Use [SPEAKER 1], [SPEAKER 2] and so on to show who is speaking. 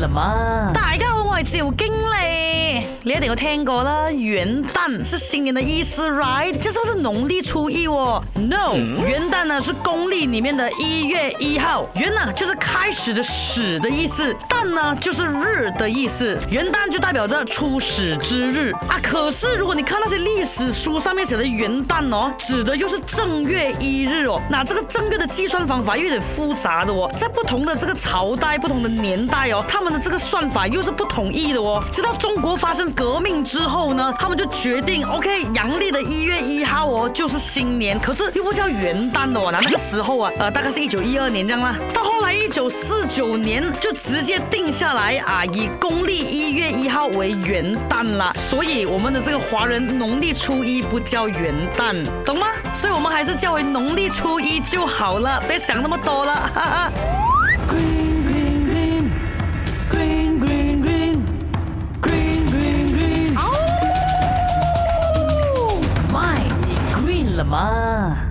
[SPEAKER 1] 了吗 mơ. 有听过啦，元旦是新年的意思，right？这是不是农历初一哦？No，元旦呢是公历里面的一月一号，元呢就是开始的始的意思，旦呢就是日的意思，元旦就代表着初始之日啊。可是如果你看那些历史书上面写的元旦哦，指的又是正月一日哦，那这个正月的计算方法又有点复杂的哦，在不同的这个朝代、不同的年代哦，他们的这个算法又是不意的哦。直到中国发生革命之后呢，他们就决定，OK，阳历的一月一号哦就是新年，可是又不叫元旦的哦。那那个时候啊，呃，大概是一九一二年这样啦。到后来一九四九年就直接定下来啊，以公历一月一号为元旦啦。所以我们的这个华人农历初一不叫元旦，懂吗？所以我们还是叫为农历初一就好了，别想那么多了。哈哈。妈